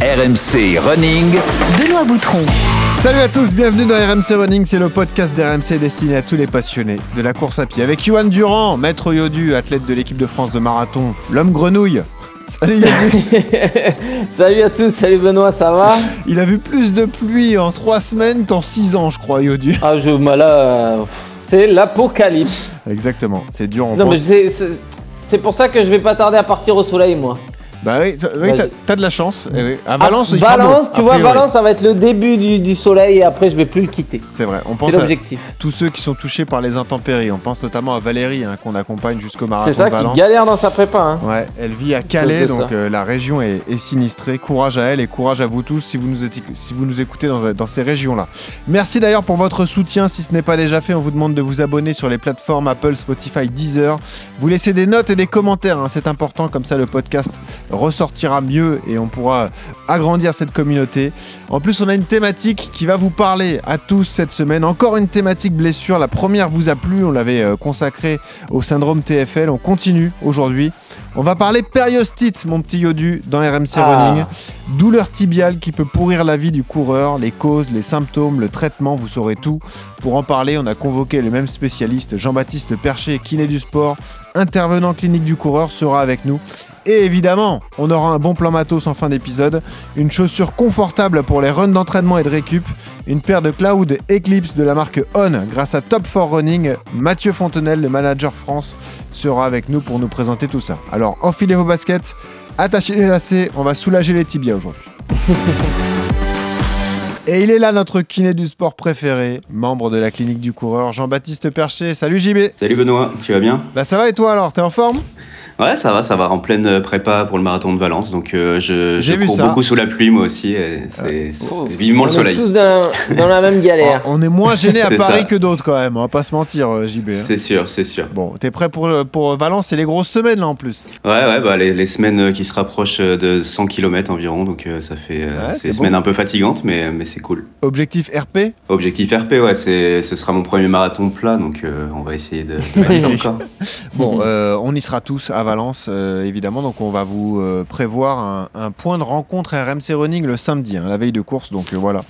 RMC Running. Benoît Boutron. Salut à tous, bienvenue dans RMC Running, c'est le podcast d'RMC destiné à tous les passionnés de la course à pied. Avec Johan Durand, maître Yodu, athlète de l'équipe de France de marathon, l'homme grenouille. Salut Yodu. salut à tous, salut Benoît, ça va? Il a vu plus de pluie en 3 semaines qu'en 6 ans, je crois, Yodu. Ah, je, bah là, euh, c'est l'apocalypse. Exactement, c'est dur. On non, pense... mais c'est pour ça que je vais pas tarder à partir au soleil, moi. Bah oui, oui t'as as de la chance. Eh. À Ah, Valence, il Valence, tu vois, priori. Valence, ça va être le début du, du soleil et après je vais plus le quitter. C'est vrai, on pense à l'objectif. tous ceux qui sont touchés par les intempéries. On pense notamment à Valérie, hein, qu'on accompagne jusqu'au marathon C'est ça qui galère dans sa prépa. Hein. Ouais, elle vit à Calais, donc euh, la région est, est sinistrée. Courage à elle et courage à vous tous si vous nous, éti- si vous nous écoutez dans, dans ces régions-là. Merci d'ailleurs pour votre soutien. Si ce n'est pas déjà fait, on vous demande de vous abonner sur les plateformes Apple, Spotify, Deezer. Vous laissez des notes et des commentaires, hein, c'est important, comme ça le podcast ressortira mieux et on pourra agrandir cette communauté. En plus, on a une thématique qui va vous parler à tous cette semaine. Encore une thématique blessure. La première vous a plu, on l'avait euh, consacrée au syndrome TFL. On continue aujourd'hui. On va parler périostite, mon petit Yodu, dans RMC Ah. Running. Douleur tibiale qui peut pourrir la vie du coureur, les causes, les symptômes, le traitement, vous saurez tout. Pour en parler, on a convoqué le même spécialiste, Jean-Baptiste Percher, kiné du sport, intervenant clinique du coureur, sera avec nous. Et évidemment, on aura un bon plan matos en fin d'épisode, une chaussure confortable pour les runs d'entraînement et de récup, une paire de Cloud Eclipse de la marque On grâce à Top 4 Running. Mathieu Fontenelle, le manager France, sera avec nous pour nous présenter tout ça. Alors enfilez vos baskets, attachez les lacets, on va soulager les tibias aujourd'hui. Et il est là notre kiné du sport préféré, membre de la clinique du coureur, Jean-Baptiste Percher. Salut JB Salut Benoît, tu vas bien? Bah ça va et toi alors, t'es en forme? Ouais, ça va, ça va, en pleine euh, prépa pour le marathon de Valence. Donc euh, je, J'ai je vu cours ça. beaucoup sous la pluie moi aussi. et C'est Faut- vivement on le est soleil. tous dans la, dans la même galère. Oh, On est moins gêné à Paris ça. que d'autres quand même, on va pas se mentir euh, JB. hein. C'est sûr, c'est sûr. Bon, t'es prêt pour, le- pour Valence C'est les grosses semaines là en plus. Ouais, ouais, bah, les, les semaines euh, qui se rapprochent de 100 km environ. Donc euh, ça fait euh, Ouais, c'est des semaines bon. un peu fatigantes, mais, mais c'est cool. Objectif RP Objectif RP, ouais, c'est- ce sera mon premier marathon plat. Donc euh, on va essayer de, de valider encore. Bon, euh, on y sera tous à Valence, euh, évidemment. Donc, on va vous euh, prévoir un, un point de rencontre RMC Running le samedi, hein, la veille de course. Donc, euh, voilà.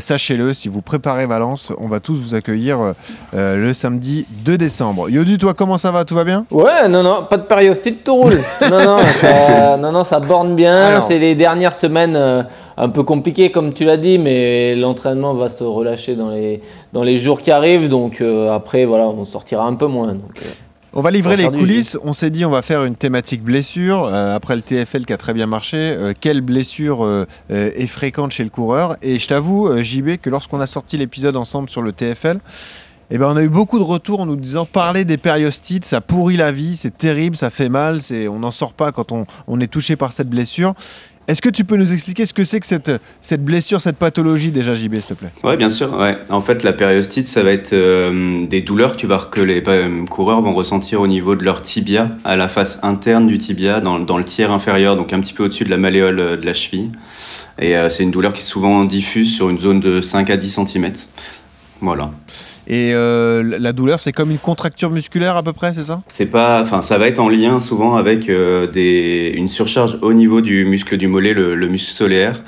Sachez-le, si vous préparez Valence, on va tous vous accueillir le samedi 2 décembre. Yodu, toi, comment ça va? Tout va bien? Ouais, non, non, pas de périostite, tout roule. non, non, ça, non, non, ça borne bien. C'est les dernières semaines un peu compliquées, comme tu l'as dit, mais l'entraînement va se relâcher dans les, dans les jours qui arrivent. Donc après, voilà, on sortira un peu moins. Donc, On va livrer les coulisses. On s'est dit, on va faire une thématique blessure. Euh, après le TFL qui a très bien marché, euh, quelle blessure euh, est fréquente chez le coureur? Et je t'avoue, JB, que lorsqu'on a sorti l'épisode ensemble sur le TFL, eh ben, on a eu beaucoup de retours en nous disant parler des périostites, ça pourrit la vie, c'est terrible, ça fait mal, c'est, on n'en sort pas quand on, on est touché par cette blessure. Est-ce que tu peux nous expliquer ce que c'est que cette, cette blessure, cette pathologie déjà, JB, s'il te plaît? Ouais, bien sûr. Ouais. En fait, la périostite, ça va être euh, des douleurs que, les euh, coureurs vont ressentir au niveau de leur tibia, à la face interne du tibia, dans, le tiers inférieur, donc un petit peu au-dessus de la malléole euh, de la cheville. Et c'est une douleur qui est souvent diffuse sur une zone de 5 à 10 cm. Voilà. Et euh, la douleur, c'est comme une contracture musculaire à peu près, c'est ça? C'est pas, enfin, ça va être en lien souvent avec euh, des, une surcharge au niveau du muscle du mollet, le, le muscle solaire.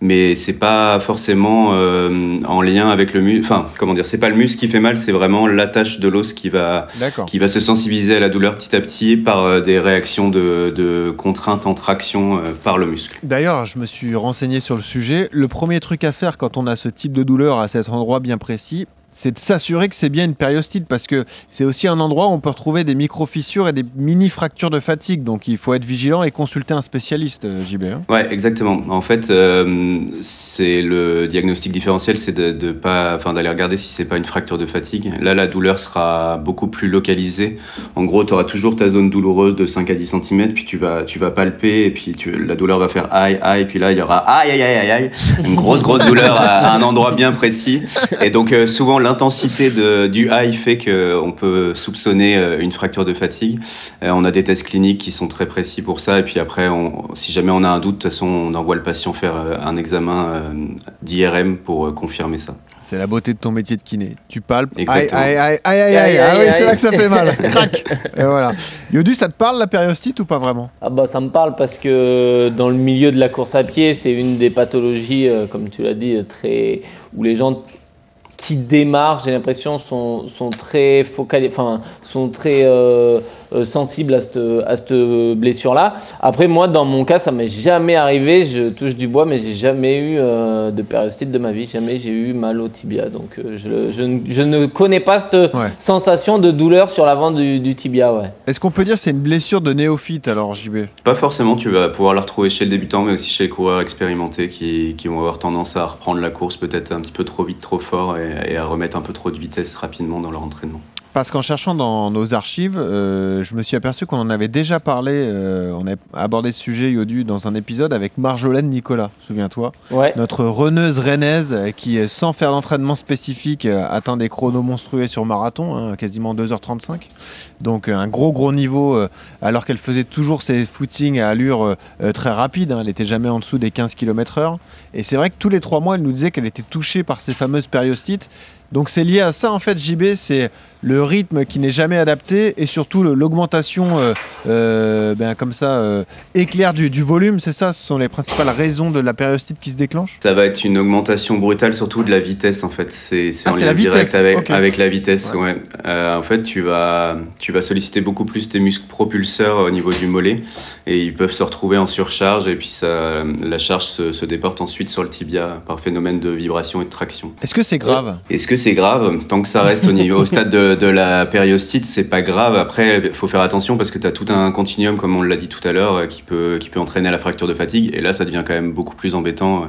Mais c'est pas forcément euh, en lien avec le muscle. Enfin, comment dire, c'est pas le muscle qui fait mal, c'est vraiment l'attache de l'os qui va, qui va se sensibiliser à la douleur petit à petit par euh, des réactions de, de contrainte en traction euh, par le muscle. D'ailleurs, je me suis renseigné sur le sujet. Le premier truc à faire quand on a ce type de douleur à cet endroit bien précis, c'est de s'assurer que c'est bien une périostite parce que c'est aussi un endroit où on peut retrouver des micro-fissures et des mini-fractures de fatigue. Donc il faut être vigilant et consulter un spécialiste, euh, JB. hein. Ouais, exactement. En fait, euh, c'est le diagnostic différentiel, c'est de, d'aller regarder si c'est pas une fracture de fatigue. Là, la douleur sera beaucoup plus localisée. En gros, tu auras toujours ta zone douloureuse de 5 à 10 cm, puis tu vas, tu vas palper, et puis la douleur va faire aïe, aïe, puis là, il y aura aïe, aïe, aïe, aïe, une grosse, grosse douleur à, à un endroit bien précis. Et donc, euh, souvent, l'intensité du high fait qu'on peut soupçonner euh, une fracture de fatigue. Euh, on a des tests cliniques qui sont très précis pour ça. Et puis après, on- si jamais on a un doute, de toute façon, on envoie le patient faire euh, un examen euh, d'IRM pour euh, confirmer ça. C'est la beauté de ton métier de kiné. Tu palpes. Aïe, aïe, aïe, aïe, aïe, Ah oui, c'est là que ça fait mal. Crac. Et voilà. Yodu, ça te parle la périostite ou pas vraiment? Ah bah ça me parle parce que dans le milieu de la course à pied, c'est une des pathologies, euh, comme tu l'as dit, euh, très où les gens qui démarrent, j'ai l'impression, sont, sont très focalisés, enfin, sont très euh, euh, sensibles à cette, à cette blessure-là. Après, moi, dans mon cas, ça m'est jamais arrivé. Je touche du bois, mais j'ai jamais eu euh, de périostite de ma vie. Jamais j'ai eu mal au tibia. Donc, euh, je, je ne- je ne connais pas cette Ouais. sensation de douleur sur l'avant du, du tibia. Ouais. Est-ce qu'on peut dire que c'est une blessure de néophyte alors, JB Pas forcément, tu vas pouvoir la retrouver chez le débutant, mais aussi chez les coureurs expérimentés qui, qui vont avoir tendance à reprendre la course peut-être un petit peu trop vite, trop fort et, et à remettre un peu trop de vitesse rapidement dans leur entraînement. Parce qu'en cherchant dans nos archives, euh, je me suis aperçu qu'on en avait déjà parlé, euh, on a abordé ce sujet, Yodu, dans un épisode avec Marjolaine Nicolas, souviens-toi Ouais. Notre reneuse rennaise qui, euh, sans faire d'entraînement spécifique, atteint des chronos monstrueux sur marathon, hein, quasiment 2h35. Donc un gros gros niveau, euh, alors qu'elle faisait toujours ses footings à allure très rapide. hein, elle n'était jamais en dessous des 15 km/h. Et c'est vrai que tous les trois mois, elle nous disait qu'elle était touchée par ces fameuses périostites. Donc c'est lié à ça en fait, JB, c'est le rythme qui n'est jamais adapté et surtout l'augmentation euh, euh, ben, comme ça euh, éclair du, du volume, c'est ça, ce sont les principales raisons de la périostite qui se déclenche? Ça va être une augmentation brutale, surtout de la vitesse en fait. C'est Ah, en lien la direct avec, avec la vitesse. Ouais. Ouais. En fait, tu vas, tu vas solliciter beaucoup plus tes muscles propulseurs au niveau du mollet et ils peuvent se retrouver en surcharge et puis ça, la charge se, se déporte ensuite sur le tibia par phénomène de vibration et de traction. Est-ce que c'est grave? Est-ce que c'est grave Tant que ça reste au niveau au stade de, de la périostite, c'est pas grave. Après, il faut faire attention parce que tu as tout un continuum, comme on l'a dit tout à l'heure, euh, qui peut, qui peut entraîner à la fracture de fatigue. Et là, ça devient quand même beaucoup plus embêtant euh,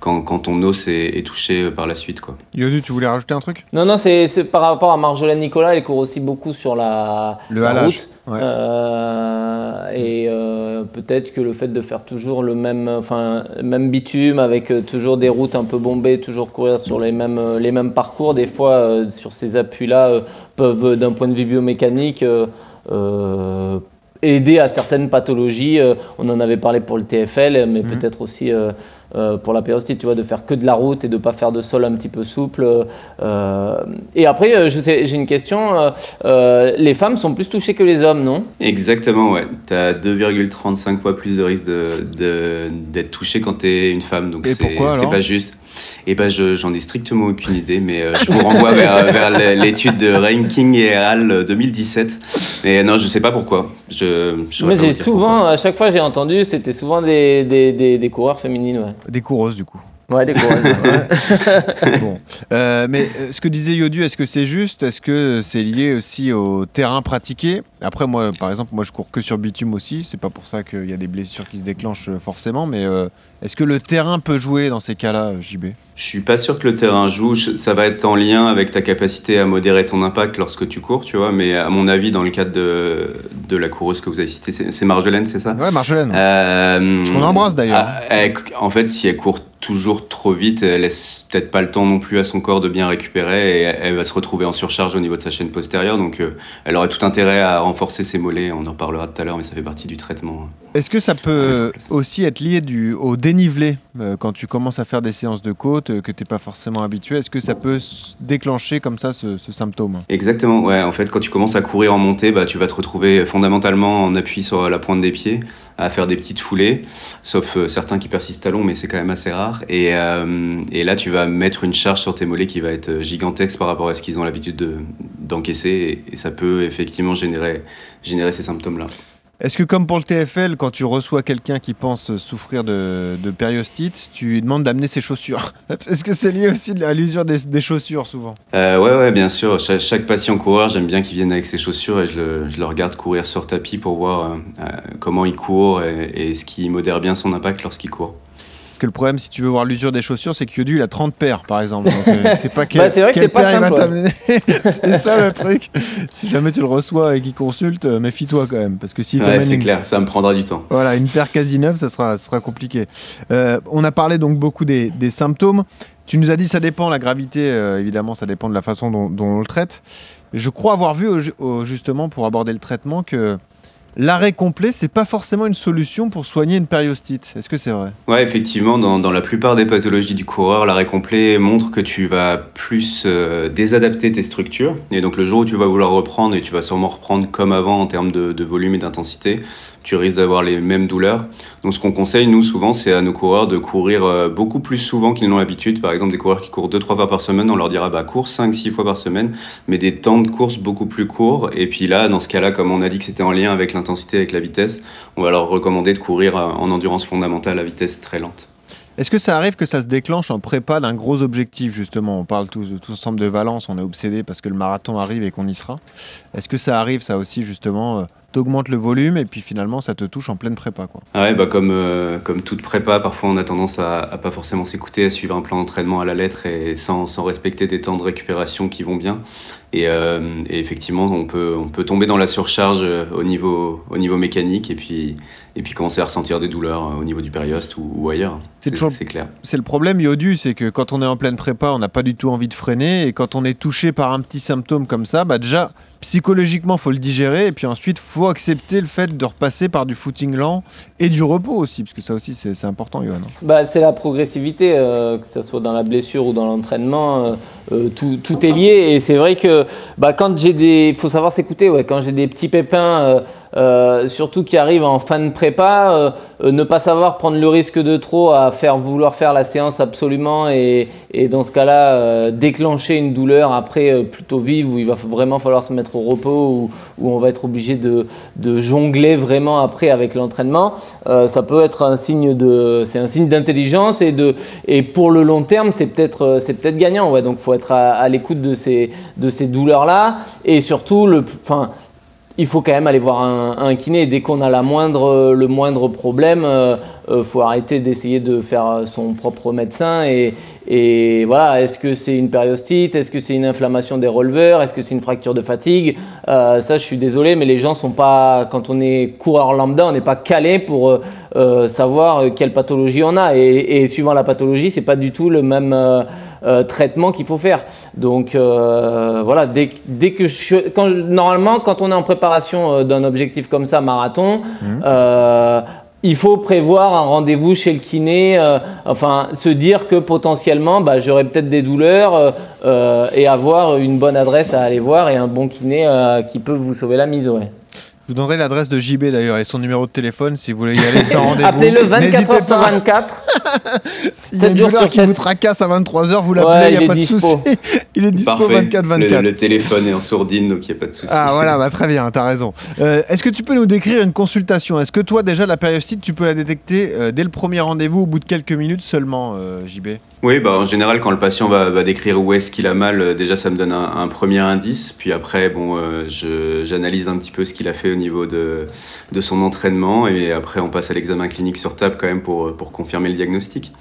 quand, quand ton os est, est touché euh, par la suite. Quoi. Yodu, tu voulais rajouter un truc? Non, non, c'est par rapport à Marjolaine Nicolas, elle court aussi beaucoup sur la, Le la halage, route. ouais. Euh, et euh, peut-être que le fait de faire toujours le même, enfin, même bitume avec euh, toujours des routes un peu bombées, toujours courir sur les mêmes, euh, les mêmes parcours, des fois sur ces appuis-là peuvent, d'un point de vue biomécanique, aider à certaines pathologies. On en avait parlé pour le TFL, mais Mhm. peut-être aussi euh, pour la périostite, tu vois, de faire que de la route et de pas faire de sol un petit peu souple. Euh, et après, euh, j'ai une question. euh, les femmes sont plus touchées que les hommes, non? Exactement, ouais. Tu as 2,35 fois plus de risque de- de- d'être touché quand tu es une femme. Donc c'est pas juste. Et ben, je- j'en ai strictement aucune idée, mais euh, je vous renvoie vers, vers l'étude de Ranking et Hall 2017. Mais non, je sais pas pourquoi. Je, Moi, j'ai souvent, à chaque fois, j'ai entendu, c'était souvent des, des, des, des coureurs féminines, ouais. Des coureuses du coup. Ouais, des coureuses. bon. Euh, mais euh, ce que disait Yodu, est-ce que c'est juste? Est-ce que c'est lié aussi au terrain pratiqué? Après, moi, par exemple, moi je cours que sur bitume aussi. C'est pas pour ça qu'il y a des blessures qui se déclenchent euh, forcément. Mais euh, est-ce que le terrain peut jouer dans ces cas-là, JB Je suis pas sûr que le terrain joue. Ça va être en lien avec ta capacité à modérer ton impact lorsque tu cours, tu vois. Mais à mon avis, dans le cadre de, de la coureuse que vous avez citée, c'est Marjolaine, c'est ça? Ouais, Marjolaine. Euh, On l'embrasse, d'ailleurs. elle- en fait, si elle court toujours trop vite, elle laisse peut-être pas le temps non plus à son corps de bien récupérer et elle va se retrouver en surcharge au niveau de sa chaîne postérieure. Donc, euh, elle aurait tout intérêt à renforcer ses mollets. On en reparlera tout à l'heure, mais ça fait partie du traitement. Est-ce que ça peut aussi être lié du, au dénivelé euh, quand tu commences à faire des séances de côte euh, que tu n'es pas forcément habitué Est-ce que ça peut déclencher comme ça ce, ce symptôme? Exactement, ouais. En fait, quand tu commences à courir en montée, bah, tu vas te retrouver fondamentalement en appui sur la pointe des pieds, à faire des petites foulées, sauf euh, certains qui persistent à long, mais c'est quand même assez rare. Et, et là, tu vas mettre une charge sur tes mollets qui va être gigantesque par rapport à ce qu'ils ont l'habitude de- d'encaisser, et, et ça peut effectivement générer, générer ces symptômes-là. Est-ce que comme pour le TFL, quand tu reçois quelqu'un qui pense souffrir de, périostite, tu lui demandes d'amener ses chaussures Est-ce que c'est lié aussi à l'usure des, chaussures souvent Euh, ouais, ouais, bien sûr. Chaque, chaque patient coureur, j'aime bien qu'il vienne avec ses chaussures et je le, je le regarde courir sur tapis pour voir euh, euh, comment il court et, et ce qui modère bien son impact lorsqu'il court. Que le problème, si tu veux voir l'usure des chaussures, c'est que Yodu, il a 30 paires, par exemple. Donc, euh, c'est pas quel, Bah, c'est vrai que c'est pas simple, ouais. c'est ça le truc. Si jamais tu le reçois et qu'il consulte, euh, méfie-toi quand même. Parce que Ouais, t'amène c'est une, clair, ça me prendra du temps. Voilà, une paire quasi neuve, ça sera, ça sera compliqué. Euh, on a parlé donc beaucoup des, des symptômes. Tu nous as dit ça dépend, la gravité, euh, évidemment, ça dépend de la façon dont, dont on le traite. Je crois avoir vu, au ju- au- justement, pour aborder le traitement, que l'arrêt complet, c'est pas forcément une solution pour soigner une périostite. Est-ce que c'est vrai? Ouais, effectivement, dans, la plupart des pathologies du coureur, l'arrêt complet montre que tu vas plus euh, désadapter tes structures. Et donc le jour où tu vas vouloir reprendre, et tu vas sûrement reprendre comme avant en termes de volume et d'intensité, tu risques d'avoir les mêmes douleurs. Donc ce qu'on conseille, nous, souvent, c'est à nos coureurs de courir euh, beaucoup plus souvent qu'ils n'ont l'habitude. Par exemple, des coureurs qui courent 2-3 fois par semaine, on leur dira, bah, cours 5-6 fois par semaine, mais des temps de course beaucoup plus courts. Et puis là, dans ce cas-là, comme on a dit que c'était en lien avec l'intensité, avec la vitesse, on va leur recommander de courir euh, en endurance fondamentale à vitesse très lente. Est-ce que ça arrive que ça se déclenche en prépa d'un gros objectif, justement? On parle tous, ensemble de Valence, on est obsédé parce que le marathon arrive et qu'on y sera. Est-ce que ça arrive, ça aussi, justement, euh, t'augmentes le volume et puis finalement ça te touche en pleine prépa quoi? Ah ouais, bah comme, euh, comme toute prépa, parfois on a tendance à, à pas forcément s'écouter, à suivre un plan d'entraînement à la lettre et sans, sans, respecter des temps de récupération qui vont bien. Et, euh, et, effectivement, on peut, on peut tomber dans la surcharge euh, au niveau, au niveau mécanique et puis, et puis commencer à ressentir des douleurs au niveau du périoste ou, ou ailleurs. C'est clair. C'est le problème, Yodu, c'est que quand on est en pleine prépa, on n'a pas du tout envie de freiner et quand on est touché par un petit symptôme comme ça, bah déjà psychologiquement, faut le digérer et puis ensuite, faut accepter le fait de repasser par du footing lent et du repos aussi, parce que ça aussi, c'est important, Johan. Bah, c'est la progressivité, euh, que ce soit dans la blessure ou dans l'entraînement, euh, euh, tout, tout, est lié. Et c'est vrai que bah, quand j'ai des, faut savoir s'écouter, ouais, quand j'ai des petits pépins surtout qui arrive en fin de prépa, ne pas savoir prendre le risque de trop à faire vouloir faire la séance absolument et, et dans ce cas-là déclencher une douleur après plutôt vive où il va vraiment falloir se mettre au repos ou on va être obligé de, jongler vraiment après avec l'entraînement, ça peut être un signe de c'est un signe d'intelligence et de et pour le long terme c'est peut-être c'est peut-être gagnant ouais donc faut être à, l'écoute de ces de ces douleurs là et surtout le enfin il faut quand même aller voir un, kiné. Dès qu'on a la moindre, le moindre problème, euh, euh, faut arrêter d'essayer de faire son propre médecin. Et, et voilà, est-ce que c'est une périostite Est-ce que c'est une inflammation des releveurs Est-ce que c'est une fracture de fatigue euh, Ça, je suis désolé, mais les gens sont pas, quand on est coureur lambda, on n'est pas calé pour savoir quelle pathologie on a. Et, et suivant la pathologie, c'est pas du tout le même euh, traitement qu'il faut faire. Donc euh, voilà, dès, dès que je, quand, normalement, quand on est en préparation euh, d'un objectif comme ça, marathon, mmh. Il faut prévoir un rendez-vous chez le kiné, enfin se dire que potentiellement bah, j'aurai peut-être des douleurs et avoir une bonne adresse à aller voir et un bon kiné qui peut vous sauver la mise. Ouais. Je vous donnerai l'adresse de JB d'ailleurs et son numéro de téléphone si vous voulez y aller sans rendez-vous. Appelez-le 24 h sur 24. S'il y a une douleur qui vous tracasse à 23h, vous l'appelez, il n'y a pas de souci. il est dispo 24-24. Le, téléphone est en sourdine, donc il n'y a pas de souci. Ah voilà, bah, très bien, tu as raison. Euh, est-ce que tu peux nous décrire une consultation? Est-ce que toi déjà la périostite, tu peux la détecter euh, dès le premier rendez-vous au bout de quelques minutes seulement, euh, JB Oui, bah, en général quand le patient va, va décrire où est-ce qu'il a mal, déjà ça me donne un, un, premier indice. Puis après, bon, j'analyse un petit peu ce qu'il a fait au niveau de, de son entraînement. Et après, on passe à l'examen clinique sur table quand même pour, pour confirmer le diagnostic.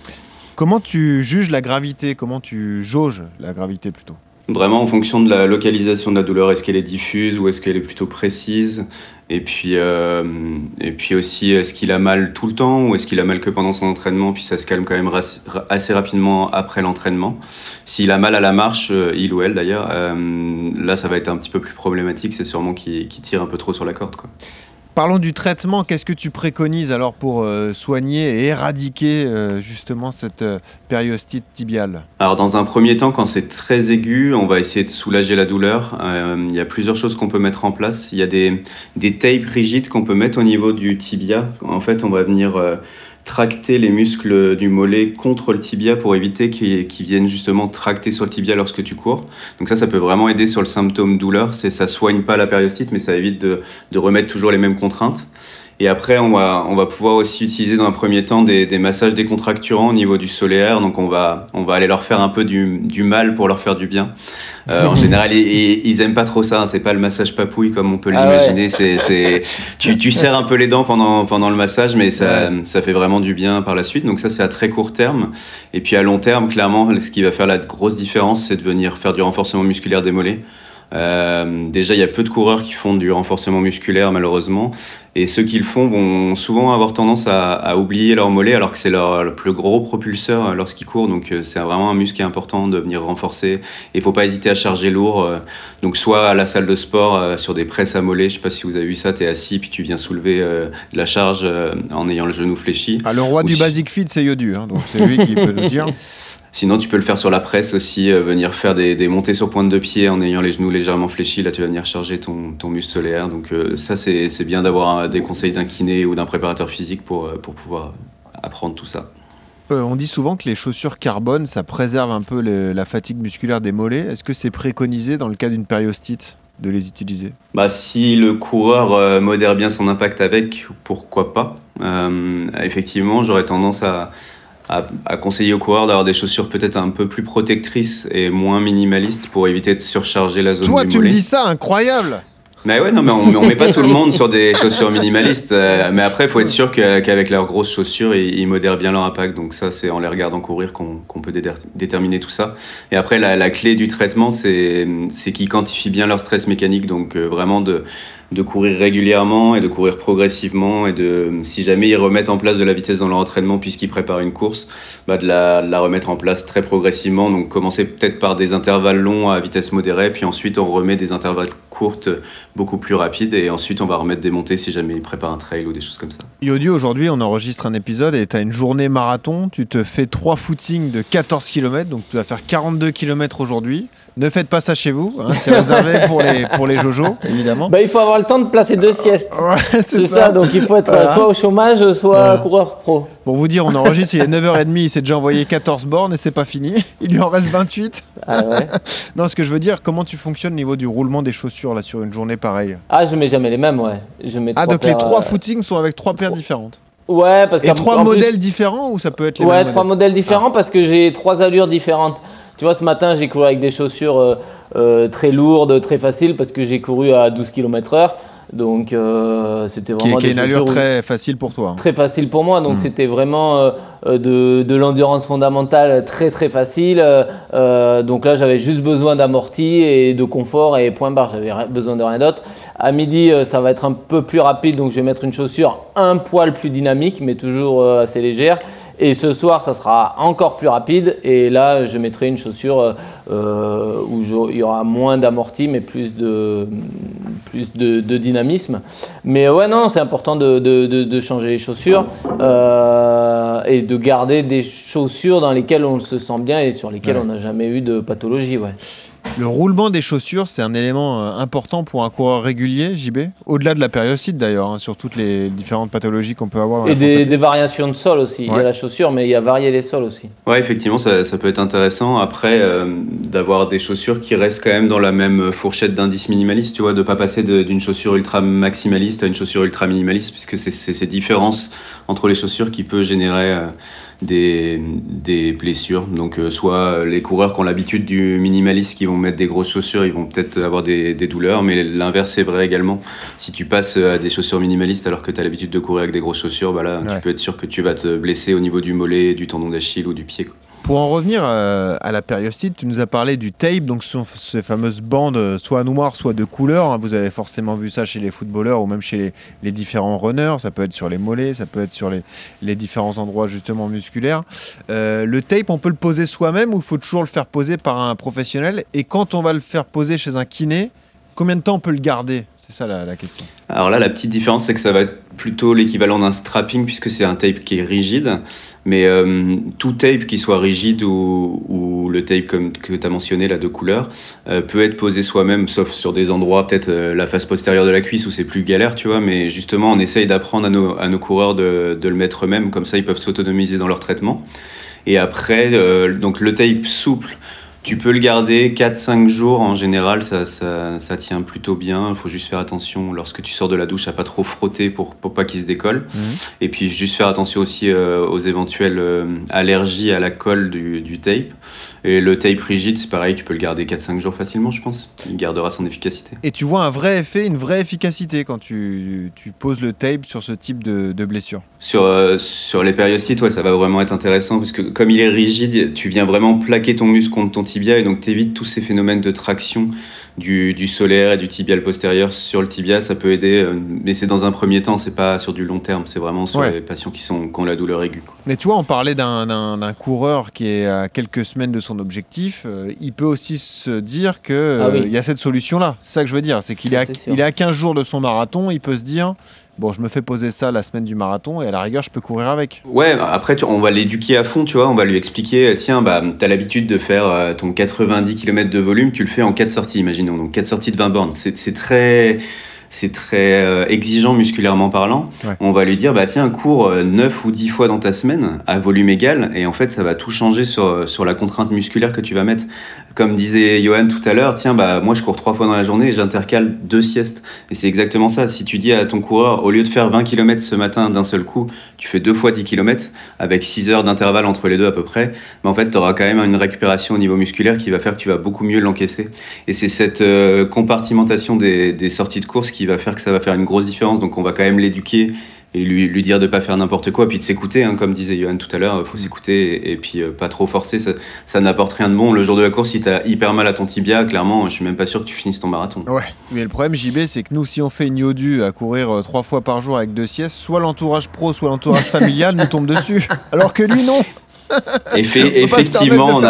Comment tu juges la gravité? Comment tu jauges la gravité plutôt? Vraiment en fonction de la localisation de la douleur, est-ce qu'elle est diffuse ou est-ce qu'elle est plutôt précise? Et puis, euh, et puis aussi, est-ce qu'il a mal tout le temps ou est-ce qu'il a mal que pendant son entraînement, puis ça se calme quand même assez rapidement après l'entraînement. S'il a mal à la marche, euh, il ou elle d'ailleurs, euh, là ça va être un petit peu plus problématique, c'est sûrement qu'il tire un peu trop sur la corde. Quoi. Parlons du traitement. Qu'est-ce que tu préconises alors pour euh, soigner et éradiquer euh, justement cette euh, périostite tibiale? Alors dans un premier temps, quand c'est très aigu, on va essayer de soulager la douleur. Il y a plusieurs choses qu'on peut mettre en place. Il y a des, des tapes rigides qu'on peut mettre au niveau du tibia. En fait, on va venir tracter les muscles du mollet contre le tibia pour éviter qu'ils viennent justement tracter sur le tibia lorsque tu cours. Donc ça, ça peut vraiment aider sur le symptôme douleur. C'est ça soigne pas la périostite, mais ça évite de, de remettre toujours les mêmes contraintes. Et après, on va, on va pouvoir aussi utiliser dans un premier temps des, des, massages décontracturants au niveau du solaire. Donc, on va, on va aller leur faire un peu du, du mal pour leur faire du bien. Euh, en général, ils, ils, aiment pas trop ça. Hein. C'est pas le massage papouille comme on peut ah l'imaginer. C'est, tu, tu serres un peu les dents pendant, pendant le massage, mais ça, ça fait vraiment du bien par la suite. Donc, ça, c'est à très court terme. Et puis, à long terme, clairement, ce qui va faire la grosse différence, c'est de venir faire du renforcement musculaire des mollets. Euh, déjà, il y a peu de coureurs qui font du renforcement musculaire, malheureusement. Et ceux qui le font vont souvent avoir tendance à, oublier leur mollet, alors que c'est leur le plus gros propulseur lorsqu'ils courent. Donc, euh, c'est vraiment un muscle qui est important de venir renforcer. Et il faut pas hésiter à charger lourd. Euh, donc, soit à la salle de sport, sur des presses à mollets. Je sais pas si vous avez vu ça, tu es assis, puis tu viens soulever de la charge en ayant le genou fléchi. Ah, le roi du basic fit, c'est Yodu. Hein, donc, c'est lui qui peut nous dire. Sinon, tu peux le faire sur la presse aussi, euh, venir faire des, montées sur pointe de pied en ayant les genoux légèrement fléchis. Là, tu vas venir charger ton, ton muscle solaire. Donc, euh, ça, c'est bien d'avoir des conseils d'un kiné ou d'un préparateur physique pour, euh, pour pouvoir apprendre tout ça. on dit souvent que les chaussures carbone, ça préserve un peu la fatigue musculaire des mollets. Est-ce que c'est préconisé dans le cas d'une périostite de les utiliser? Bah, Si le coureur modère bien son impact avec, pourquoi pas? Effectivement, j'aurais tendance à à, conseiller aux coureurs d'avoir des chaussures peut-être un peu plus protectrices et moins minimalistes pour éviter de surcharger la zone Toi, du tu me dis ça, incroyable mais ouais, non, mais on, met pas tout le monde sur des chaussures minimalistes. Euh, mais après, il faut être sûr qu'avec leurs grosses chaussures, ils, modèrent bien leur impact. Donc ça, c'est en les regardant courir qu'on peut déterminer tout ça. Et après, la, clé du traitement, c'est qu'ils quantifient bien leur stress mécanique. Donc euh, vraiment de de courir régulièrement et de courir progressivement et de, si jamais ils remettent en place de la vitesse dans leur entraînement puisqu'ils préparent une course, bah de, la, remettre en place très progressivement. Donc commencer peut-être par des intervalles longs à vitesse modérée, puis ensuite on remet des intervalles courtes beaucoup plus rapides et ensuite on va remettre des montées si jamais ils préparent un trail ou des choses comme ça. Yodio, aujourd'hui on enregistre un épisode et tu as une journée marathon, tu te fais trois footings de 14 km, donc tu vas faire 42 km aujourd'hui. Ne faites pas ça chez vous, hein, c'est réservé pour les, pour les jojos, évidemment. Bah, il faut avoir le temps de placer deux siestes. c'est ça. donc il faut être soit au chômage, soit coureur pro. Pour vous dire, on enregistre, il est 9h30, il s'est déjà envoyé 14 bornes et c'est pas fini. Il lui en reste 28. Ah ouais. non, ce que je veux dire, comment tu fonctionnes au niveau du roulement des chaussures là sur une journée pareille? Ah, je mets jamais les mêmes, ouais. Je mets ah, donc les trois euh, footings sont avec trois paires différentes Ouais, parce que. Et trois modèles différents ou ça peut être les Ouais, trois modèles différents ah. parce que j'ai trois allures différentes. Tu vois, ce matin, j'ai couru avec des chaussures euh, euh, très lourdes, très faciles, parce que j'ai couru à 12 km/h. Donc euh, c'était vraiment qui, qui est une allure très facile pour toi. Hein. Très facile pour moi. Donc hmm. c'était vraiment de, de l'endurance fondamentale très très facile. donc là j'avais juste besoin d'amorti et de confort et point barre. J'avais besoin de rien d'autre. À midi ça va être un peu plus rapide. Donc je vais mettre une chaussure un poil plus dynamique mais toujours assez légère. Et ce soir, ça sera encore plus rapide. Et là, je mettrai une chaussure euh, où il y aura moins d'amorti, mais plus de, plus de, dynamisme. Mais ouais, non, c'est important de, de, changer les chaussures euh, et de garder des chaussures dans lesquelles on se sent bien et sur lesquelles on n'a jamais eu de pathologie. Ouais. Le roulement des chaussures, c'est un élément euh, important pour un coureur régulier, JB Au-delà de la périostite d'ailleurs, hein, sur toutes les différentes pathologies qu'on peut avoir. et des, variations de sol aussi. Il y a la chaussure, mais il y a varié les sols aussi. Ouais, effectivement, ça, peut être intéressant. Après, euh, d'avoir des chaussures qui restent quand même dans la même fourchette d'indice minimaliste, tu vois, de ne pas passer d'une chaussure ultra maximaliste à une chaussure ultra minimaliste, puisque c'est ces différences entre les chaussures qui peut générer. Euh, des, des blessures. Donc, euh, soit les coureurs qui ont l'habitude du minimalisme, qui vont mettre des grosses chaussures, ils vont peut-être avoir des, des, douleurs, mais l'inverse est vrai également. Si tu passes à des chaussures minimalistes alors que tu as l'habitude de courir avec des grosses chaussures, bah là, tu peux être sûr que tu vas te blesser au niveau du mollet, du tendon d'Achille ou du pied. Pour en revenir euh, à la périostite, tu nous as parlé du tape, donc ces fameuses bandes euh, soit noires, soit de couleur. Hein. Vous avez forcément vu ça chez les footballeurs ou même chez les, différents runners. Ça peut être sur les mollets, ça peut être sur les, différents endroits justement musculaires. Euh, le tape, on peut le poser soi-même ou il faut toujours le faire poser par un professionnel? Et quand on va le faire poser chez un kiné, combien de temps on peut le garder? C'est ça la, question. Alors là, la petite différence, c'est que ça va être plutôt l'équivalent d'un strapping puisque c'est un tape qui est rigide. Mais euh, tout tape qui soit rigide ou, le tape comme que tu as mentionné là de couleur euh, peut être posé soi-même, sauf sur des endroits peut-être euh, la face postérieure de la cuisse où c'est plus galère, tu vois. Mais justement, on essaye d'apprendre à nos, à nos coureurs de, de le mettre eux-mêmes, comme ça ils peuvent s'autonomiser dans leur traitement. Et après, donc le tape souple tu peux le garder 4-5 jours en général, ça, ça, ça, tient plutôt bien. Il faut juste faire attention lorsque tu sors de la douche à pas trop frotter pour, pour pas qu'il se décolle. Mhm. Et puis juste faire attention aussi euh, aux éventuelles euh, allergies à la colle du, du tape. Et le tape rigide, c'est pareil, tu peux le garder 4-5 jours facilement, je pense. Il gardera son efficacité. Et tu vois un vrai effet, une vraie efficacité quand tu, tu poses le tape sur ce type de, de blessure sur, euh, sur les périocytes, ouais, ça va vraiment être intéressant parce que comme il est rigide, tu viens vraiment plaquer ton muscle contre ton tibia et donc t'évites tous ces phénomènes de traction du, du, solaire et du tibial postérieur sur le tibia. Ça peut aider, euh, mais c'est dans un premier temps, c'est pas sur du long terme, c'est vraiment sur les patients qui, sont, qui ont la douleur aiguë. Mais tu vois, on parlait d'un coureur qui est à quelques semaines de son objectif. Euh, il peut aussi se dire qu'il ah il y a cette solution-là. C'est ça que je veux dire. C'est qu'il est, à 15 jours de son marathon. Il peut se dire bon, je me fais poser ça la semaine du marathon et à la rigueur, je peux courir avec. Ouais, après, on va l'éduquer à fond, tu vois. On va lui expliquer, tiens, bah, tu as l'habitude de faire euh, ton 90 km de volume, tu le fais en 4 sorties, imaginons. Donc 4 sorties de 20 bornes. C'est très c'est très euh, exigeant musculairement parlant. On va lui dire, bah tiens, cours 9 ou 10 fois dans ta semaine à volume égal, et en fait, ça va tout changer sur, sur la contrainte musculaire que tu vas mettre comme disait Johan tout à l'heure, tiens, bah, moi je cours trois fois dans la journée et j'intercale deux siestes. Et c'est exactement ça. Si tu dis à ton coureur, au lieu de faire 20 km ce matin d'un seul coup, tu fais deux fois 10 km avec 6 heures d'intervalle entre les deux à peu près, mais en fait, tu auras quand même une récupération au niveau musculaire qui va faire que tu vas beaucoup mieux l'encaisser. Et c'est cette euh, compartimentation des, des sorties de course qui va faire que ça va faire une grosse différence. Donc on va quand même l'éduquer et lui, lui dire de pas faire n'importe quoi, puis de s'écouter, hein, comme disait Johan tout à l'heure, faut mm. s'écouter et, puis euh, pas trop forcer, ça, ça n'apporte rien de bon. Le jour de la course, si tu as hyper mal à ton tibia, clairement, je suis même pas sûr que tu finisses ton marathon. Ouais, mais le problème, JB, c'est que nous, si on fait une yodu à courir euh, trois fois par jour avec deux siestes, soit l'entourage pro, soit l'entourage familial nous tombe dessus, alors que lui, non effectivement, on,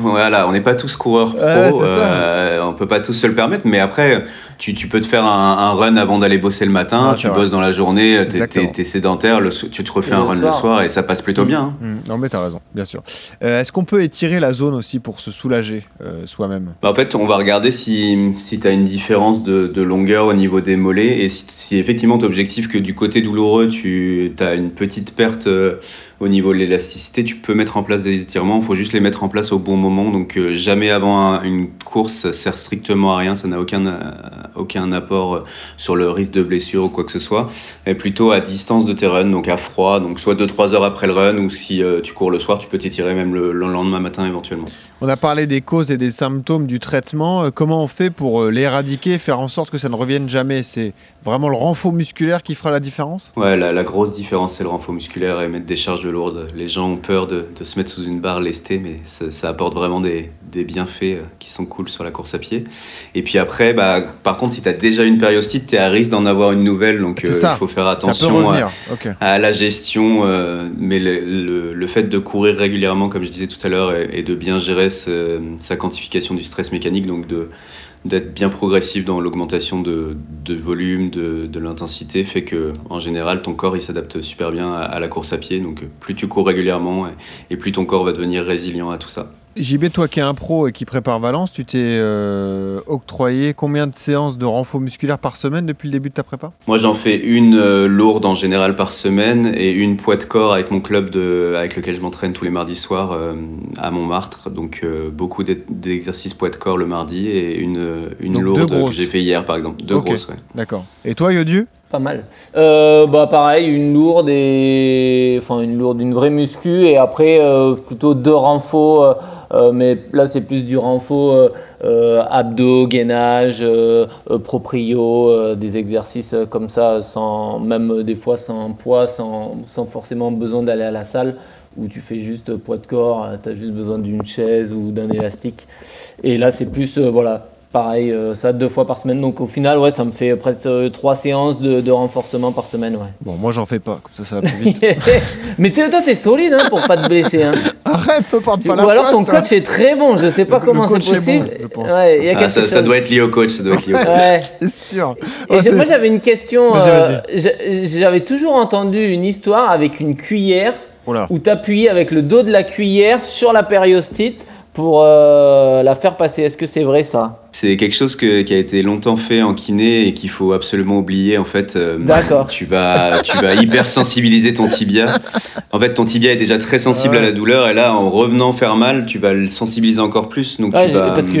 voilà, n'est pas tous coureurs pro, euh, on peut pas tous se le permettre, mais après, tu, tu peux te faire un, run avant d'aller bosser le matin, tu bosses dans la journée, tu es, sédentaire, tu te refais un run le soir et ça passe plutôt bien. Hein. Mmh. Non, mais tu as raison, bien sûr. Euh, est-ce qu'on peut étirer la zone aussi pour se soulager euh, soi-même? Bah, En fait, on va regarder si, si tu as une différence de, de, longueur au niveau des mollets et si, si effectivement ton objectif que du côté douloureux, tu as une petite perte au niveau de l'élasticité, tu peux mettre en place des étirements, il faut juste les mettre en place au bon moment. Donc euh, jamais avant une course, ça sert strictement à rien, ça n'a aucun, euh, aucun apport euh, sur le risque de blessure ou quoi que ce soit. Et plutôt à distance de tes runs, donc à froid, donc soit 2-3 heures après le run, ou si tu cours le soir, tu peux t'étirer même le, lendemain matin éventuellement. On a parlé des causes et des symptômes du traitement. Comment on fait pour l'éradiquer, faire en sorte que ça ne revienne jamais? C'est vraiment le renfort musculaire qui fera la différence? Ouais, la, la grosse différence, c'est le renfort musculaire et mettre des charges de lourde. Les gens ont peur de, se mettre sous une barre lestée, mais ça, apporte vraiment des, bienfaits euh, qui sont cool sur la course à pied. Et puis après, bah, par contre, si tu as déjà une périostite, tu es à risque d'en avoir une nouvelle, donc euh, il faut faire attention à, la gestion. Euh, mais le, fait de courir régulièrement, comme je disais tout à l'heure, et, de bien gérer sa quantification du stress mécanique, donc de d'être bien progressif dans l'augmentation de, volume, de, de l'intensité, fait que en général ton corps il s'adapte super bien à, la course à pied. Donc plus tu cours régulièrement et, plus ton corps va devenir résilient à tout ça. JB, toi qui es un pro et qui prépare Valence, tu t'es euh, octroyé combien de séances de renfort musculaire par semaine depuis le début de ta prépa? Moi j'en fais une euh, lourde en général par semaine et une poids de corps avec mon club de, avec lequel je m'entraîne tous les mardis soirs euh, à Montmartre. Donc beaucoup d'exercices poids de corps le mardi et une, une lourde que j'ai fait hier par exemple. Deux grosses, ouais. D'accord. Et toi Yodu? Pas mal. Euh, bah pareil, une lourde et enfin une lourde, une vraie muscu et après euh, plutôt deux renforts, euh, mais là c'est plus du renfort abdos, gainage, proprio, des exercices comme ça, sans même des fois sans poids, sans, sans forcément besoin d'aller à la salle où tu fais juste poids de corps, tu as juste besoin d'une chaise ou d'un élastique. Et là c'est plus voilà Pareil, euh, ça deux fois par semaine. Donc au final, ouais, ça me fait presque euh, trois séances de, renforcement par semaine. Ouais. Bon, moi j'en fais pas, comme ça ça va plus vite. Mais toi, t'es solide hein, pour pas te blesser. Hein. Arrête, peux pas Ou alors ton coach est très bon, je sais pas comment c'est possible. ouais, y a ah, ça, ça, doit être lié au coach, ça doit être lié au coach. ouais. C'est sûr. Et oh, moi j'avais une question. Euh, j'avais toujours entendu une histoire avec une cuillère où tu appuyais avec le dos de la cuillère sur la périostite pour la faire passer. Est-ce que c'est vrai ça? C'est quelque chose qui a été longtemps fait en kiné et qu'il faut absolument oublier. En fait, euh, D'accord. tu vas, tu vas hyper sensibiliser ton tibia. En fait, ton tibia est déjà très sensible à la douleur et là, en revenant faire mal, tu vas le sensibiliser encore plus. Donc Parce que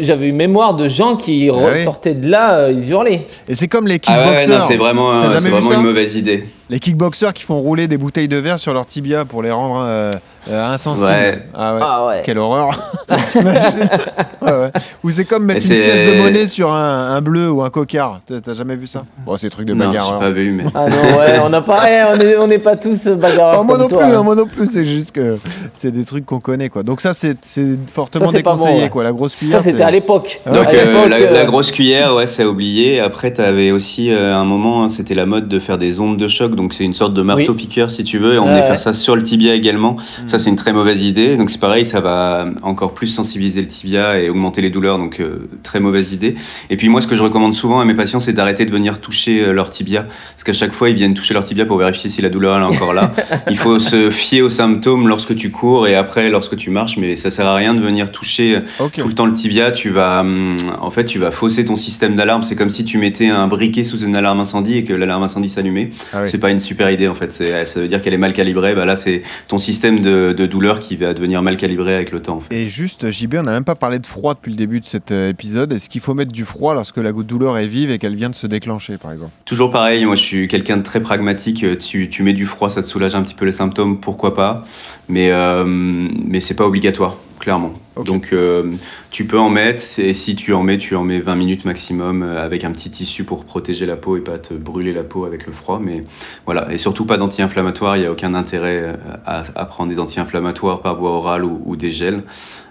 j'avais eu mémoire de gens qui ah sortaient de là, euh, ils hurlaient. Et c'est comme les kickboxers. Ah c'est vraiment, vraiment une mauvaise idée. Les kickboxers qui font rouler des bouteilles de verre sur leur tibia pour les rendre euh, insensibles. Ah, ah ouais. Quelle horreur. Ou c'est comme mettre une pièce de monnaie sur un, bleu ou un cocard. T'as jamais vu ça? Bon, c'est des trucs de bagarreur. Non, pas vu, mais. Ah non, ouais, on a pas, on n'est on est pas tous bagarreurs. moi, non plus, hein. moi non plus, c'est juste que c'est des trucs qu'on connaît quoi. Donc ça c'est c'est fortement Ça, déconseillé bon, ouais. quoi. La grosse cuillère. Ça, c'était à l'époque. Ah Donc À euh, la, euh, la grosse cuillère, ouais, c'est oublié. Après, tu avais aussi euh, un moment, c'était la mode de faire des ondes de choc. Donc c'est une sorte de marteau piqueur si tu veux. Et on venait faire ça sur le tibia également. Mm. Ça c'est une très mauvaise idée. Donc c'est pareil, ça va encore plus sensibiliser le tibia et augmenter les douleurs. Donc euh, très mauvaise idée. Et puis moi, ce que je recommande souvent à mes patients, c'est d'arrêter de venir toucher euh, leur tibia, parce qu'à chaque fois, ils viennent toucher leur tibia pour vérifier si la douleur elle est encore là. Il faut se fier aux symptômes lorsque tu cours et après lorsque tu marches, mais ça sert à rien de venir toucher Ok. tout le temps le tibia, tu vas, hum, en fait, tu vas fausser ton système d'alarme. C'est comme si tu mettais un briquet sous une alarme incendie et que l'alarme incendie s'allumait. Ah oui. C'est pas une super idée en fait. C'est- Ça veut dire qu'elle est mal calibrée. Bah là, c'est ton système de, de douleur qui va devenir mal calibré avec le temps. en fait. Et juste, JB, on n'a même pas parlé de froid depuis le début de cet euh, épisode. Est-ce qu'il faut mettre du froid lorsque la douleur est vive et qu'elle vient de se déclencher, par exemple? Toujours pareil. Moi, je suis quelqu'un de très pragmatique. Tu, tu mets du froid, ça te soulage un petit peu les symptômes, pourquoi pas? Mais euh, mais c'est pas obligatoire, clairement. Donc euh, tu peux en mettre. Et si tu en mets, tu en mets 20 minutes maximum euh, avec un petit tissu pour protéger la peau et pas te brûler la peau avec le froid. Mais voilà. Et surtout pas d'anti-inflammatoire. Il n'y a aucun intérêt euh, à, à prendre des anti-inflammatoires par voie orale ou, ou des gels.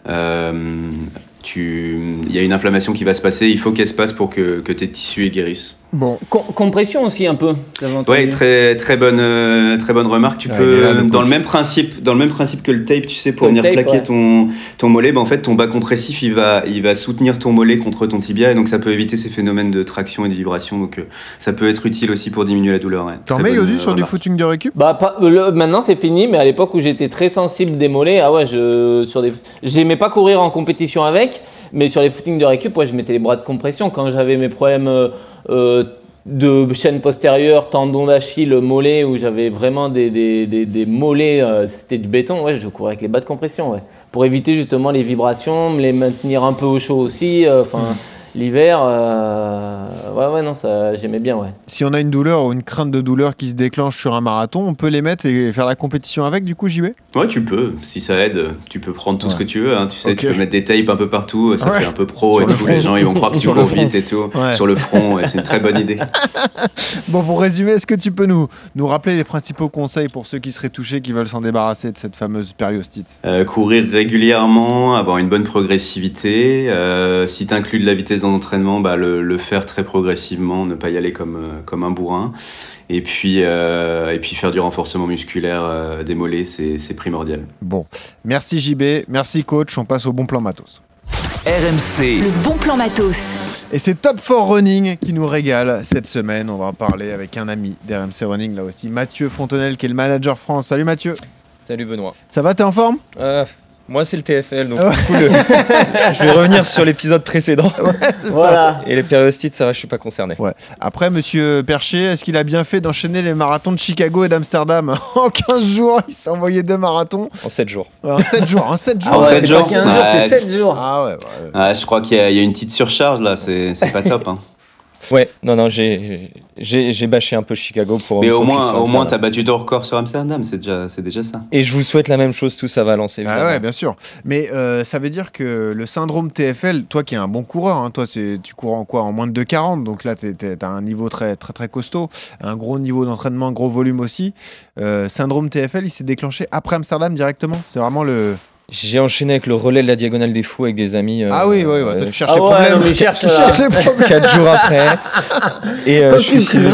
Euh, Il y a une inflammation qui va se passer. Il faut qu'elle se passe pour que, tes tissus guérissent. Bon, Com- compression aussi un peu. Ouais, très très bonne euh, très bonne remarque. Tu Ouais, peux là, le dans le même principe dans le même principe que le tape, tu sais, pour le venir tape, plaquer ouais. ton ton mollet, bah, en fait ton bas compressif il va il va soutenir ton mollet contre ton tibia et donc ça peut éviter ces phénomènes de traction et de vibration. Donc euh, ça peut être utile aussi pour diminuer la douleur. ouais. t'en mets Yodu euh, sur du footing de récup? Bah, pas- le- maintenant c'est fini, mais à l'époque où j'étais très sensible des mollets, ah ouais, je sur des, j'aimais pas courir en compétition avec, mais sur les footings de récup, ouais, je mettais les bras de compression quand j'avais mes problèmes euh, euh, de chaîne postérieure, tendon d'Achille, mollet, où j'avais vraiment des, des, des, des mollets, euh, c'était du béton, ouais, je courais avec les bas de compression, ouais, pour éviter justement les vibrations, me les maintenir un peu au chaud aussi, enfin. L'hiver, euh, ouais, ouais, non, ça, j'aimais bien, ouais. Si on a une douleur ou une crainte de douleur qui se déclenche sur un marathon, on peut les mettre et faire la compétition avec, du coup, JB Ouais, tu peux. Si ça aide, tu peux prendre tout ce que tu veux. hein. Tu sais, tu peux mettre des tapes un peu partout. Ça Ouais. fait un peu pro Sur et le tout. Les gens ils vont croire que tu Sur le cours vite et tout. Ouais. Sur le front, ouais, c'est une très bonne idée. Bon, pour résumer, est-ce que tu peux nous, nous rappeler les principaux conseils pour ceux qui seraient touchés, qui veulent s'en débarrasser de cette fameuse périostite? Euh, courir régulièrement, avoir une bonne progressivité. Euh, si tu inclus de la vitesse dans l'entraînement, bah, le, le faire très progressivement, ne pas y aller comme, euh, comme un bourrin. Et puis, euh, et puis faire du renforcement musculaire euh, des mollets, c'est c'est primordial. Bon, merci JB, merci coach, on passe au bon plan matos. RMC, Le bon plan matos. Et c'est Top 4 Running qui nous régale cette semaine. On va en parler avec un ami d'RMC Running, là aussi, Mathieu Fontenelle, qui est le manager France. Salut Mathieu, Salut Benoît. ça va, t'es en forme? Euh, moi c'est le TFL, donc Ouais. du coup, le- je vais revenir sur l'épisode précédent. Voilà. Et les périostites, ça va, je suis pas concerné. Après, monsieur Percher, est-ce qu'il a bien fait d'enchaîner les marathons de Chicago et d'Amsterdam En 15 jours, il s'est envoyé deux marathons. En 7 jours. Ouais, En 7 jours, en 7 jours. Ah En ouais, sept c'est jours pas 15 jours, Ouais. c'est 7 jours. Ah ouais, ouais. Ah, je crois qu'il y, a- il y a une petite surcharge là, c'est c'est pas top. hein. Ouais, non, non, j'ai j'ai j'ai bâché un peu Chicago pour. Mais au moins, au moins, Amsterdam. t'as battu ton record sur Amsterdam, c'est déjà, c'est déjà ça. Et je vous souhaite la même chose tous à Valence, Ah évidemment. ouais, bien sûr. Mais euh, ça veut dire que le syndrome TFL, toi qui es un bon coureur, hein, toi c'est tu cours en quoi En moins de 2,40, donc là tu as un niveau très très très costaud, un gros niveau d'entraînement, un gros volume aussi. Euh, syndrome TFL, il s'est déclenché après Amsterdam directement. C'est vraiment le. J'ai enchaîné avec le relais de la diagonale des fous avec des amis. euh, ah oui, oui, ouais, toi euh, tu cherches ah les ouais, problèmes. non, mais cherche, tu là. cherches les problèmes. Quatre jours après. Et euh, je suis peu.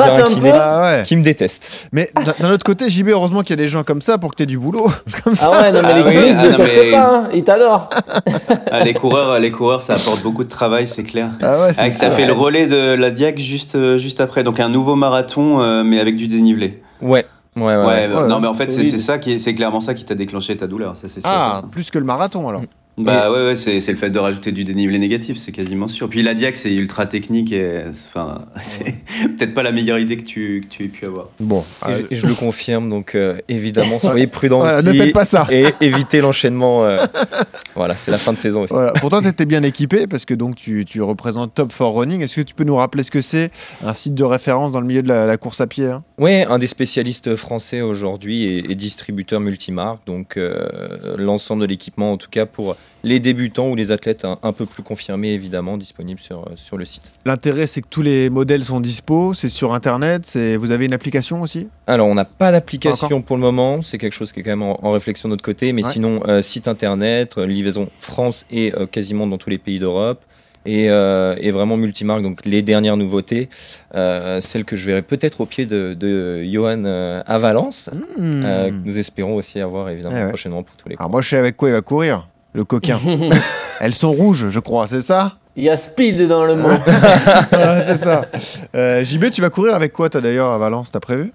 Ah ouais. qui me déteste. Mais d'un autre côté, JB, heureusement qu'il y a des gens comme ça pour que tu aies du boulot. comme ça. Ah ouais, non, mais Ah les oui, clients, ah ils non, détestent mais- pas, hein, ils t'adorent. Ah, les coureurs, les coureurs, ça apporte beaucoup de travail, c'est clair. Ah ouais, c'est Ah. T'as fait le relais de la Diac juste, euh, juste après, donc un nouveau marathon, euh, mais avec du dénivelé. Ouais, ouais, ouais. Ouais, ouais. bah, Ouais, non, mais en fait, c'est ça qui, est- c'est clairement ça qui t'a déclenché ta douleur, ça c'est sûr. Ah, plus que le marathon alors. Bah ouais, ouais c'est c'est le fait de rajouter du dénivelé négatif, c'est quasiment sûr. Puis la Diac, c'est ultra technique et enfin, c'est peut-être pas la meilleure idée que tu, que tu aies pu avoir. Bon, Et, euh, je, et je le confirme, donc euh, évidemment, soyez prudents voilà, ne aussi faites pas ça. et évitez l'enchaînement. euh, voilà, c'est la fin de saison aussi. Voilà. Pourtant, tu étais bien équipé parce que donc tu, tu représentes Top for Running. Est-ce que tu peux nous rappeler ce que c'est Un site de référence dans le milieu de la, la course à pied hein? Ouais, un des spécialistes français aujourd'hui et, et distributeur multimarque, donc euh, l'ensemble de l'équipement en tout cas pour les débutants ou les athlètes un, un peu plus confirmés, évidemment, disponibles sur, euh, sur le site. L'intérêt, c'est que tous les modèles sont dispo, c'est sur Internet, vous avez une application aussi? Alors, on n'a pas d'application pour le moment, c'est quelque chose qui est quand même en, en réflexion de notre côté, mais Ouais. sinon, euh, site internet, euh, livraison France et euh, quasiment dans tous les pays d'Europe. Et, euh, et vraiment multimarque, donc les dernières nouveautés, euh, celles que je verrai peut-être au pied de, de Johan euh, à Valence, Hmm. que nous espérons aussi avoir évidemment Eh ouais. prochainement pour tous les Alors moi, je sais avec quoi? Il va courir, le coquin. Elles sont rouges, je crois, c'est ça? Il y a speed dans le mot. Ouais, C'est ça. Euh, JB, tu vas courir avec quoi, toi d'ailleurs, à Valence? T'as prévu?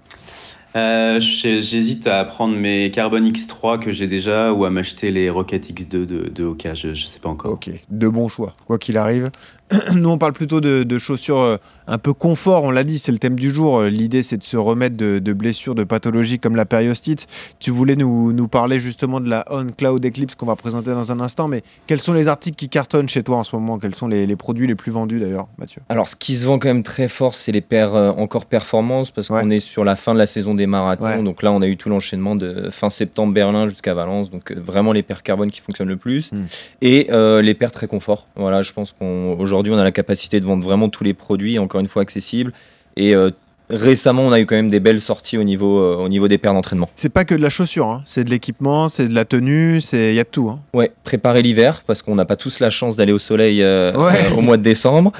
Euh, J'hésite à prendre mes Carbon X3 que j'ai déjà ou à m'acheter les Rocket X2 de, de Oka, je, je sais pas encore. Ok, de bons choix, quoi qu'il arrive. Nous, on parle plutôt de, de chaussures euh, un peu confort, on l'a dit, c'est le thème du jour. Euh, L'idée, c'est de se remettre de, de blessures, de pathologies comme la périostite. Tu voulais nous, nous parler justement de la On Cloud Eclipse qu'on va présenter dans un instant, mais quels sont les articles qui cartonnent chez toi en ce moment? Quels sont les, les produits les plus vendus d'ailleurs, Mathieu? Alors, ce qui se vend quand même très fort, c'est les paires euh, encore performance, parce Ouais. qu'on est sur la fin de la saison des marathons. Ouais. Donc là, on a eu tout l'enchaînement de fin septembre Berlin jusqu'à Valence. Donc euh, vraiment les paires carbone qui fonctionnent le plus. Mm. Et euh, les paires très confort. Voilà, je pense qu'aujourd'hui, on, a la capacité de vendre vraiment tous les produits, encore une fois accessibles. Et euh, récemment, on a eu quand même des belles sorties au niveau, euh, au niveau des paires d'entraînement. C'est pas que de la chaussure, hein. c'est de l'équipement, c'est de la tenue, c'est il y a de tout. hein. Ouais, préparer l'hiver parce qu'on n'a pas tous la chance d'aller au soleil euh, Ouais. euh, au mois de décembre.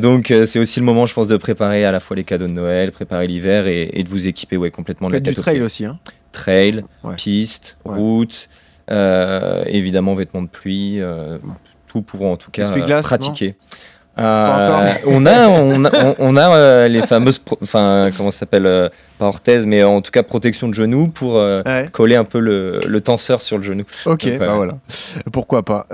Donc c'est aussi le moment, je pense, de préparer à la fois les cadeaux de Noël, préparer l'hiver et, et de vous équiper ouais, complètement Faites du trail aussi. Hein. Trail, Ouais. piste, Ouais. route, évidemment vêtements de pluie, tout pour en tout cas euh, pratiquer. Euh, on a, on a, on- on a euh, les fameuses, enfin comment ça s'appelle, euh, pas orthèse, mais en tout cas protection de genou pour euh, Ouais. coller un peu le, le tenseur sur le genou. Ok, Donc, bah voilà. Pourquoi pas.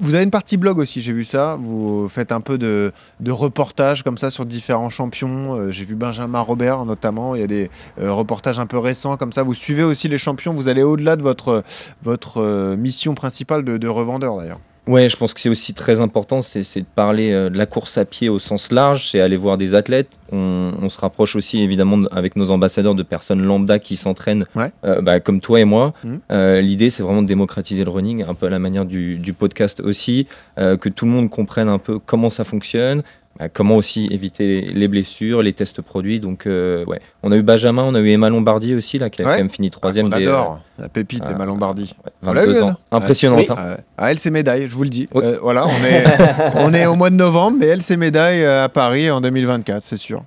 Vous avez une partie blog aussi, j'ai vu ça. Vous faites un peu de, de reportages comme ça sur différents champions. J'ai vu Benjamin Robert notamment. Il y a des reportages un peu récents comme ça. Vous suivez aussi les champions. Vous allez au-delà de votre, votre mission principale de, de revendeur d'ailleurs. Ouais, je pense que c'est aussi très important, c'est de parler euh, de la course à pied au sens large, c'est aller voir des athlètes. On, on se rapproche aussi évidemment de- avec nos ambassadeurs de personnes lambda qui s'entraînent, Ouais. euh, bah, comme toi et moi. Mhm. Euh, L'idée, c'est vraiment de démocratiser le running, un peu à la manière du, du podcast aussi, euh, que tout le monde comprenne un peu comment ça fonctionne. bah, comment aussi éviter les, les blessures, les tests produits. Donc, euh, ouais. On a eu Benjamin, on a eu Emma Lombardi aussi, là, qui a Ouais. quand même fini troisième. on des, adore la pépite ah, Emma Lombardi. euh, On l'a 22 vu, ans. Impressionnante. Oui. hein. Ah. Ah, elle, c'est médaille, je vous le dis. Oui. Euh, voilà, on est, on est au mois de novembre, mais elle, c'est médaille euh, à Paris en 2024, c'est sûr.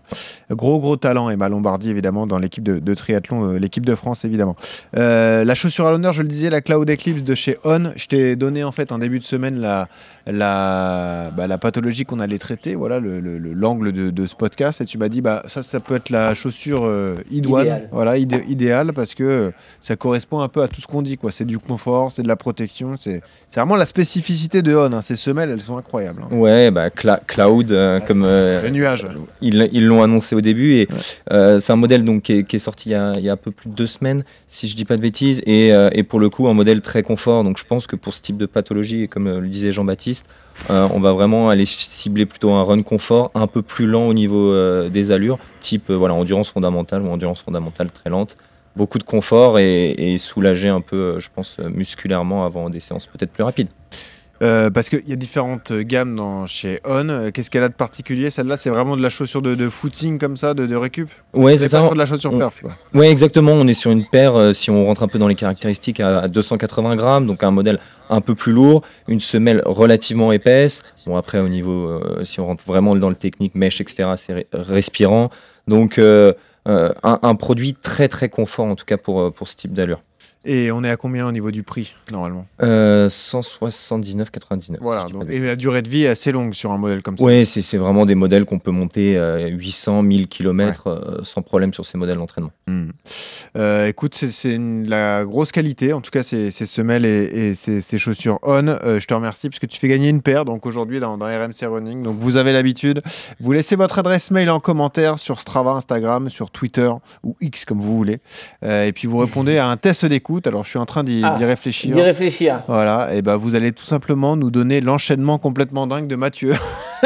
Gros, gros talent, Emma Lombardi, évidemment, dans l'équipe de, de triathlon, euh, l'équipe de France, évidemment. Euh, la chaussure à l'honneur, je le disais, la Cloud Eclipse de chez On. Je t'ai donné, en fait, en début de semaine, la, la, bah, la pathologie qu'on allait traiter, voilà, le- le- le- l'angle de, de ce podcast. Et tu m'as dit, bah, ça, ça peut être la chaussure euh, idoine, Idéale. voilà, idé- idéale, parce que euh, ça correspond un peu à tout ce qu'on dit, quoi. C'est du confort, c'est de la protection, c'est vraiment la spécificité de On. hein. Ces semelles, elles sont incroyables. hein. Ouais, bah, Cla- Cloud, euh, comme euh, Le nuage. ils ils l'ont annoncé au début, et Ouais. euh, c'est un modèle donc, qui, est, qui est sorti il y, a, il y a un peu plus de deux semaines, si je dis pas de bêtises, et, euh, et pour le coup, un modèle très confort. Donc je pense que pour ce type de pathologie, et comme le disait Jean-Baptiste, on va vraiment aller cibler plutôt un run confort, un peu plus lent au niveau des allures, type voilà, endurance fondamentale ou endurance fondamentale très lente. Beaucoup de confort et, et soulager un peu, euh, je pense, euh, musculairement avant des séances peut-être plus rapides. Euh, parce qu'il y a différentes gammes dans, chez On. Qu'est-ce qu'elle a de particulier Celle-là, c'est vraiment de la chaussure de, de footing comme ça, de, de récup? Ouais, C'est c'est pas ça. sur de la chaussure On- perf. quoi. Ouais, exactement. On est sur une paire, euh, si on rentre un peu dans les caractéristiques, à, à 280 grammes, donc un modèle un peu plus lourd, une semelle relativement épaisse. Bon, après, au niveau, euh, si on rentre vraiment dans le technique, mèche, etc., c'est respirant. Donc, un, un produit très, très confort, en tout cas pour, euh, pour ce type d'allure. Et on est à combien au niveau du prix, normalement? Euh, 179,99. Voilà. si je dis donc- pas de et la durée de vie est assez longue sur un modèle comme ça. Ouais, c'est vraiment des modèles qu'on peut monter euh, 800, 1000 km sans problème sur ces modèles d'entraînement. Hmm. Euh, écoute, c'est- la grosse qualité, en tout cas, ces, ces semelles et, et ces, ces chaussures On. Euh, je te remercie parce que tu fais gagner une paire donc aujourd'hui dans, dans RMC Running. Donc vous avez l'habitude. Vous laissez votre adresse mail en commentaire sur Strava, Instagram, sur Twitter ou X comme vous voulez. Euh, et puis vous répondez à un test d'écoute. Alors je suis en train d'y Ah, d'y réfléchir. D'y réfléchir. Voilà, et ben vous allez tout simplement nous donner l'enchaînement complètement dingue de Mathieu.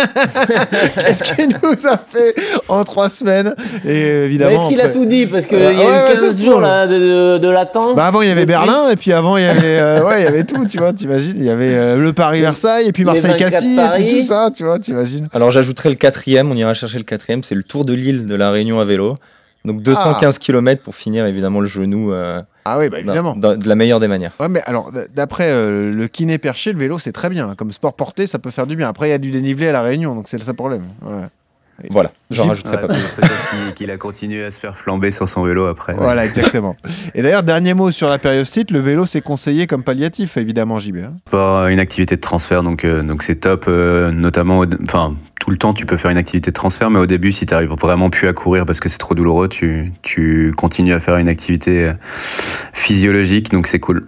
Qu'est-ce qu'il nous a fait en trois semaines Et évidemment. Est-ce qu'il a tout dit Parce qu'il Euh, y a ouais, eu ça 15 se jours là, de, de- de latence. Bah avant il y avait depuis. Berlin et puis avant il y avait euh, ouais il y avait tout tu vois t'imagines il y avait euh, le Paris Versailles et puis Les Marseille 24 Cassis et puis tout ça tu vois t'imagines Alors j'ajouterai le quatrième, on ira chercher le quatrième, c'est le Tour de l'île de la Réunion à vélo. Donc 215 km pour finir évidemment le genou euh, ah oui bah évidemment. de la meilleure des manières. ouais mais alors d'après euh, le kiné perché le vélo c'est très bien. Comme sport porté ça peut faire du bien. Après il y a du dénivelé à la Réunion donc c'est ça le problème. Ouais. Voilà, j'en rajouterai Ouais, pas plus. qu'il- a continué à se faire flamber sur son vélo après. Voilà, exactement. Et d'ailleurs, dernier mot sur la périostite, le vélo c'est conseillé comme palliatif, évidemment, JB. hein. Pas une activité de transfert, donc euh, donc c'est top. euh, notamment, enfin tout le temps, tu peux faire une activité de transfert, mais au début, si tu arrives vraiment plus à courir parce que c'est trop douloureux, tu tu continues à faire une activité euh, physiologique, donc c'est cool.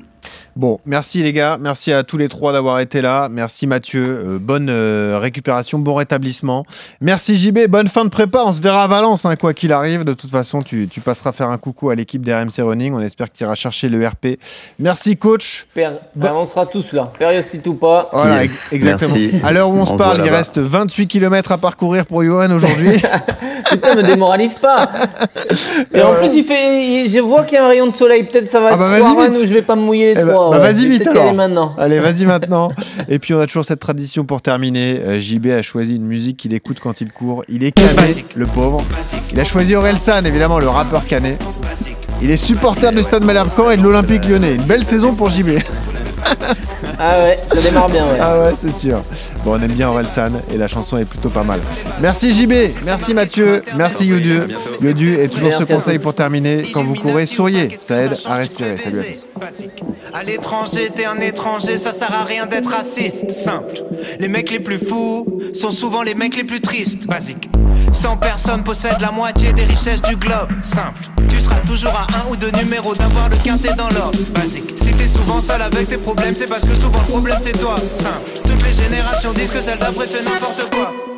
Bon, merci les gars, merci à tous les trois d'avoir été là. Merci Mathieu, euh, bonne euh, récupération, bon rétablissement. Merci JB, bonne fin de prépa. On se verra à Valence, hein, quoi qu'il arrive. De toute façon, tu, tu passeras faire un coucou à l'équipe d'RMC Running. On espère que tu iras chercher le RP. Merci coach. Per- Bah- on sera tous là. Périostite ou pas. Voilà, Yes, exactement. merci. À l'heure où on, On se parle, il reste 28 km à parcourir pour Johan aujourd'hui. Putain, me démoralise pas. Et en plus, il fait. il- je vois qu'il y a un rayon de soleil. Peut-être ça va Ah être bah, où je vais pas me mouiller les Eh bah, trois. bah, ouais. vas-y vite, aller alors. maintenant. Allez, vas-y maintenant. Et puis on a toujours cette tradition pour terminer. Euh, JB a choisi une musique qu'il écoute quand il court. Il est cané, le pauvre. Il a choisi Orelsan, évidemment, le rappeur cané. Il est supporter du Stade Malherbe Caen et de l'Olympique Lyonnais. Une belle saison pour JB. Ah ouais, ça démarre bien, ouais. Ah ouais, c'est sûr. Bon, on aime bien Orelsan et la chanson est plutôt pas mal. Merci JB, merci Mathieu, merci Yodu. Yodu et toujours Merci ce conseil pour terminer. Quand vous courez, souriez. Ça aide à respirer. Salut à tous. Basique. À l'étranger, t'es un étranger, ça sert à rien d'être raciste. Simple. Les mecs les plus fous sont souvent les mecs les plus tristes. Basique. 100 personnes possèdent la moitié des richesses du globe. Simple. Tu seras toujours à un ou deux numéros d'avoir le quintet dans l'ordre. Basique. Si t'es souvent seul avec tes problèmes, c'est parce que souvent le problème c'est toi. Simple. Toutes les générations disent que celle d'après fait n'importe quoi.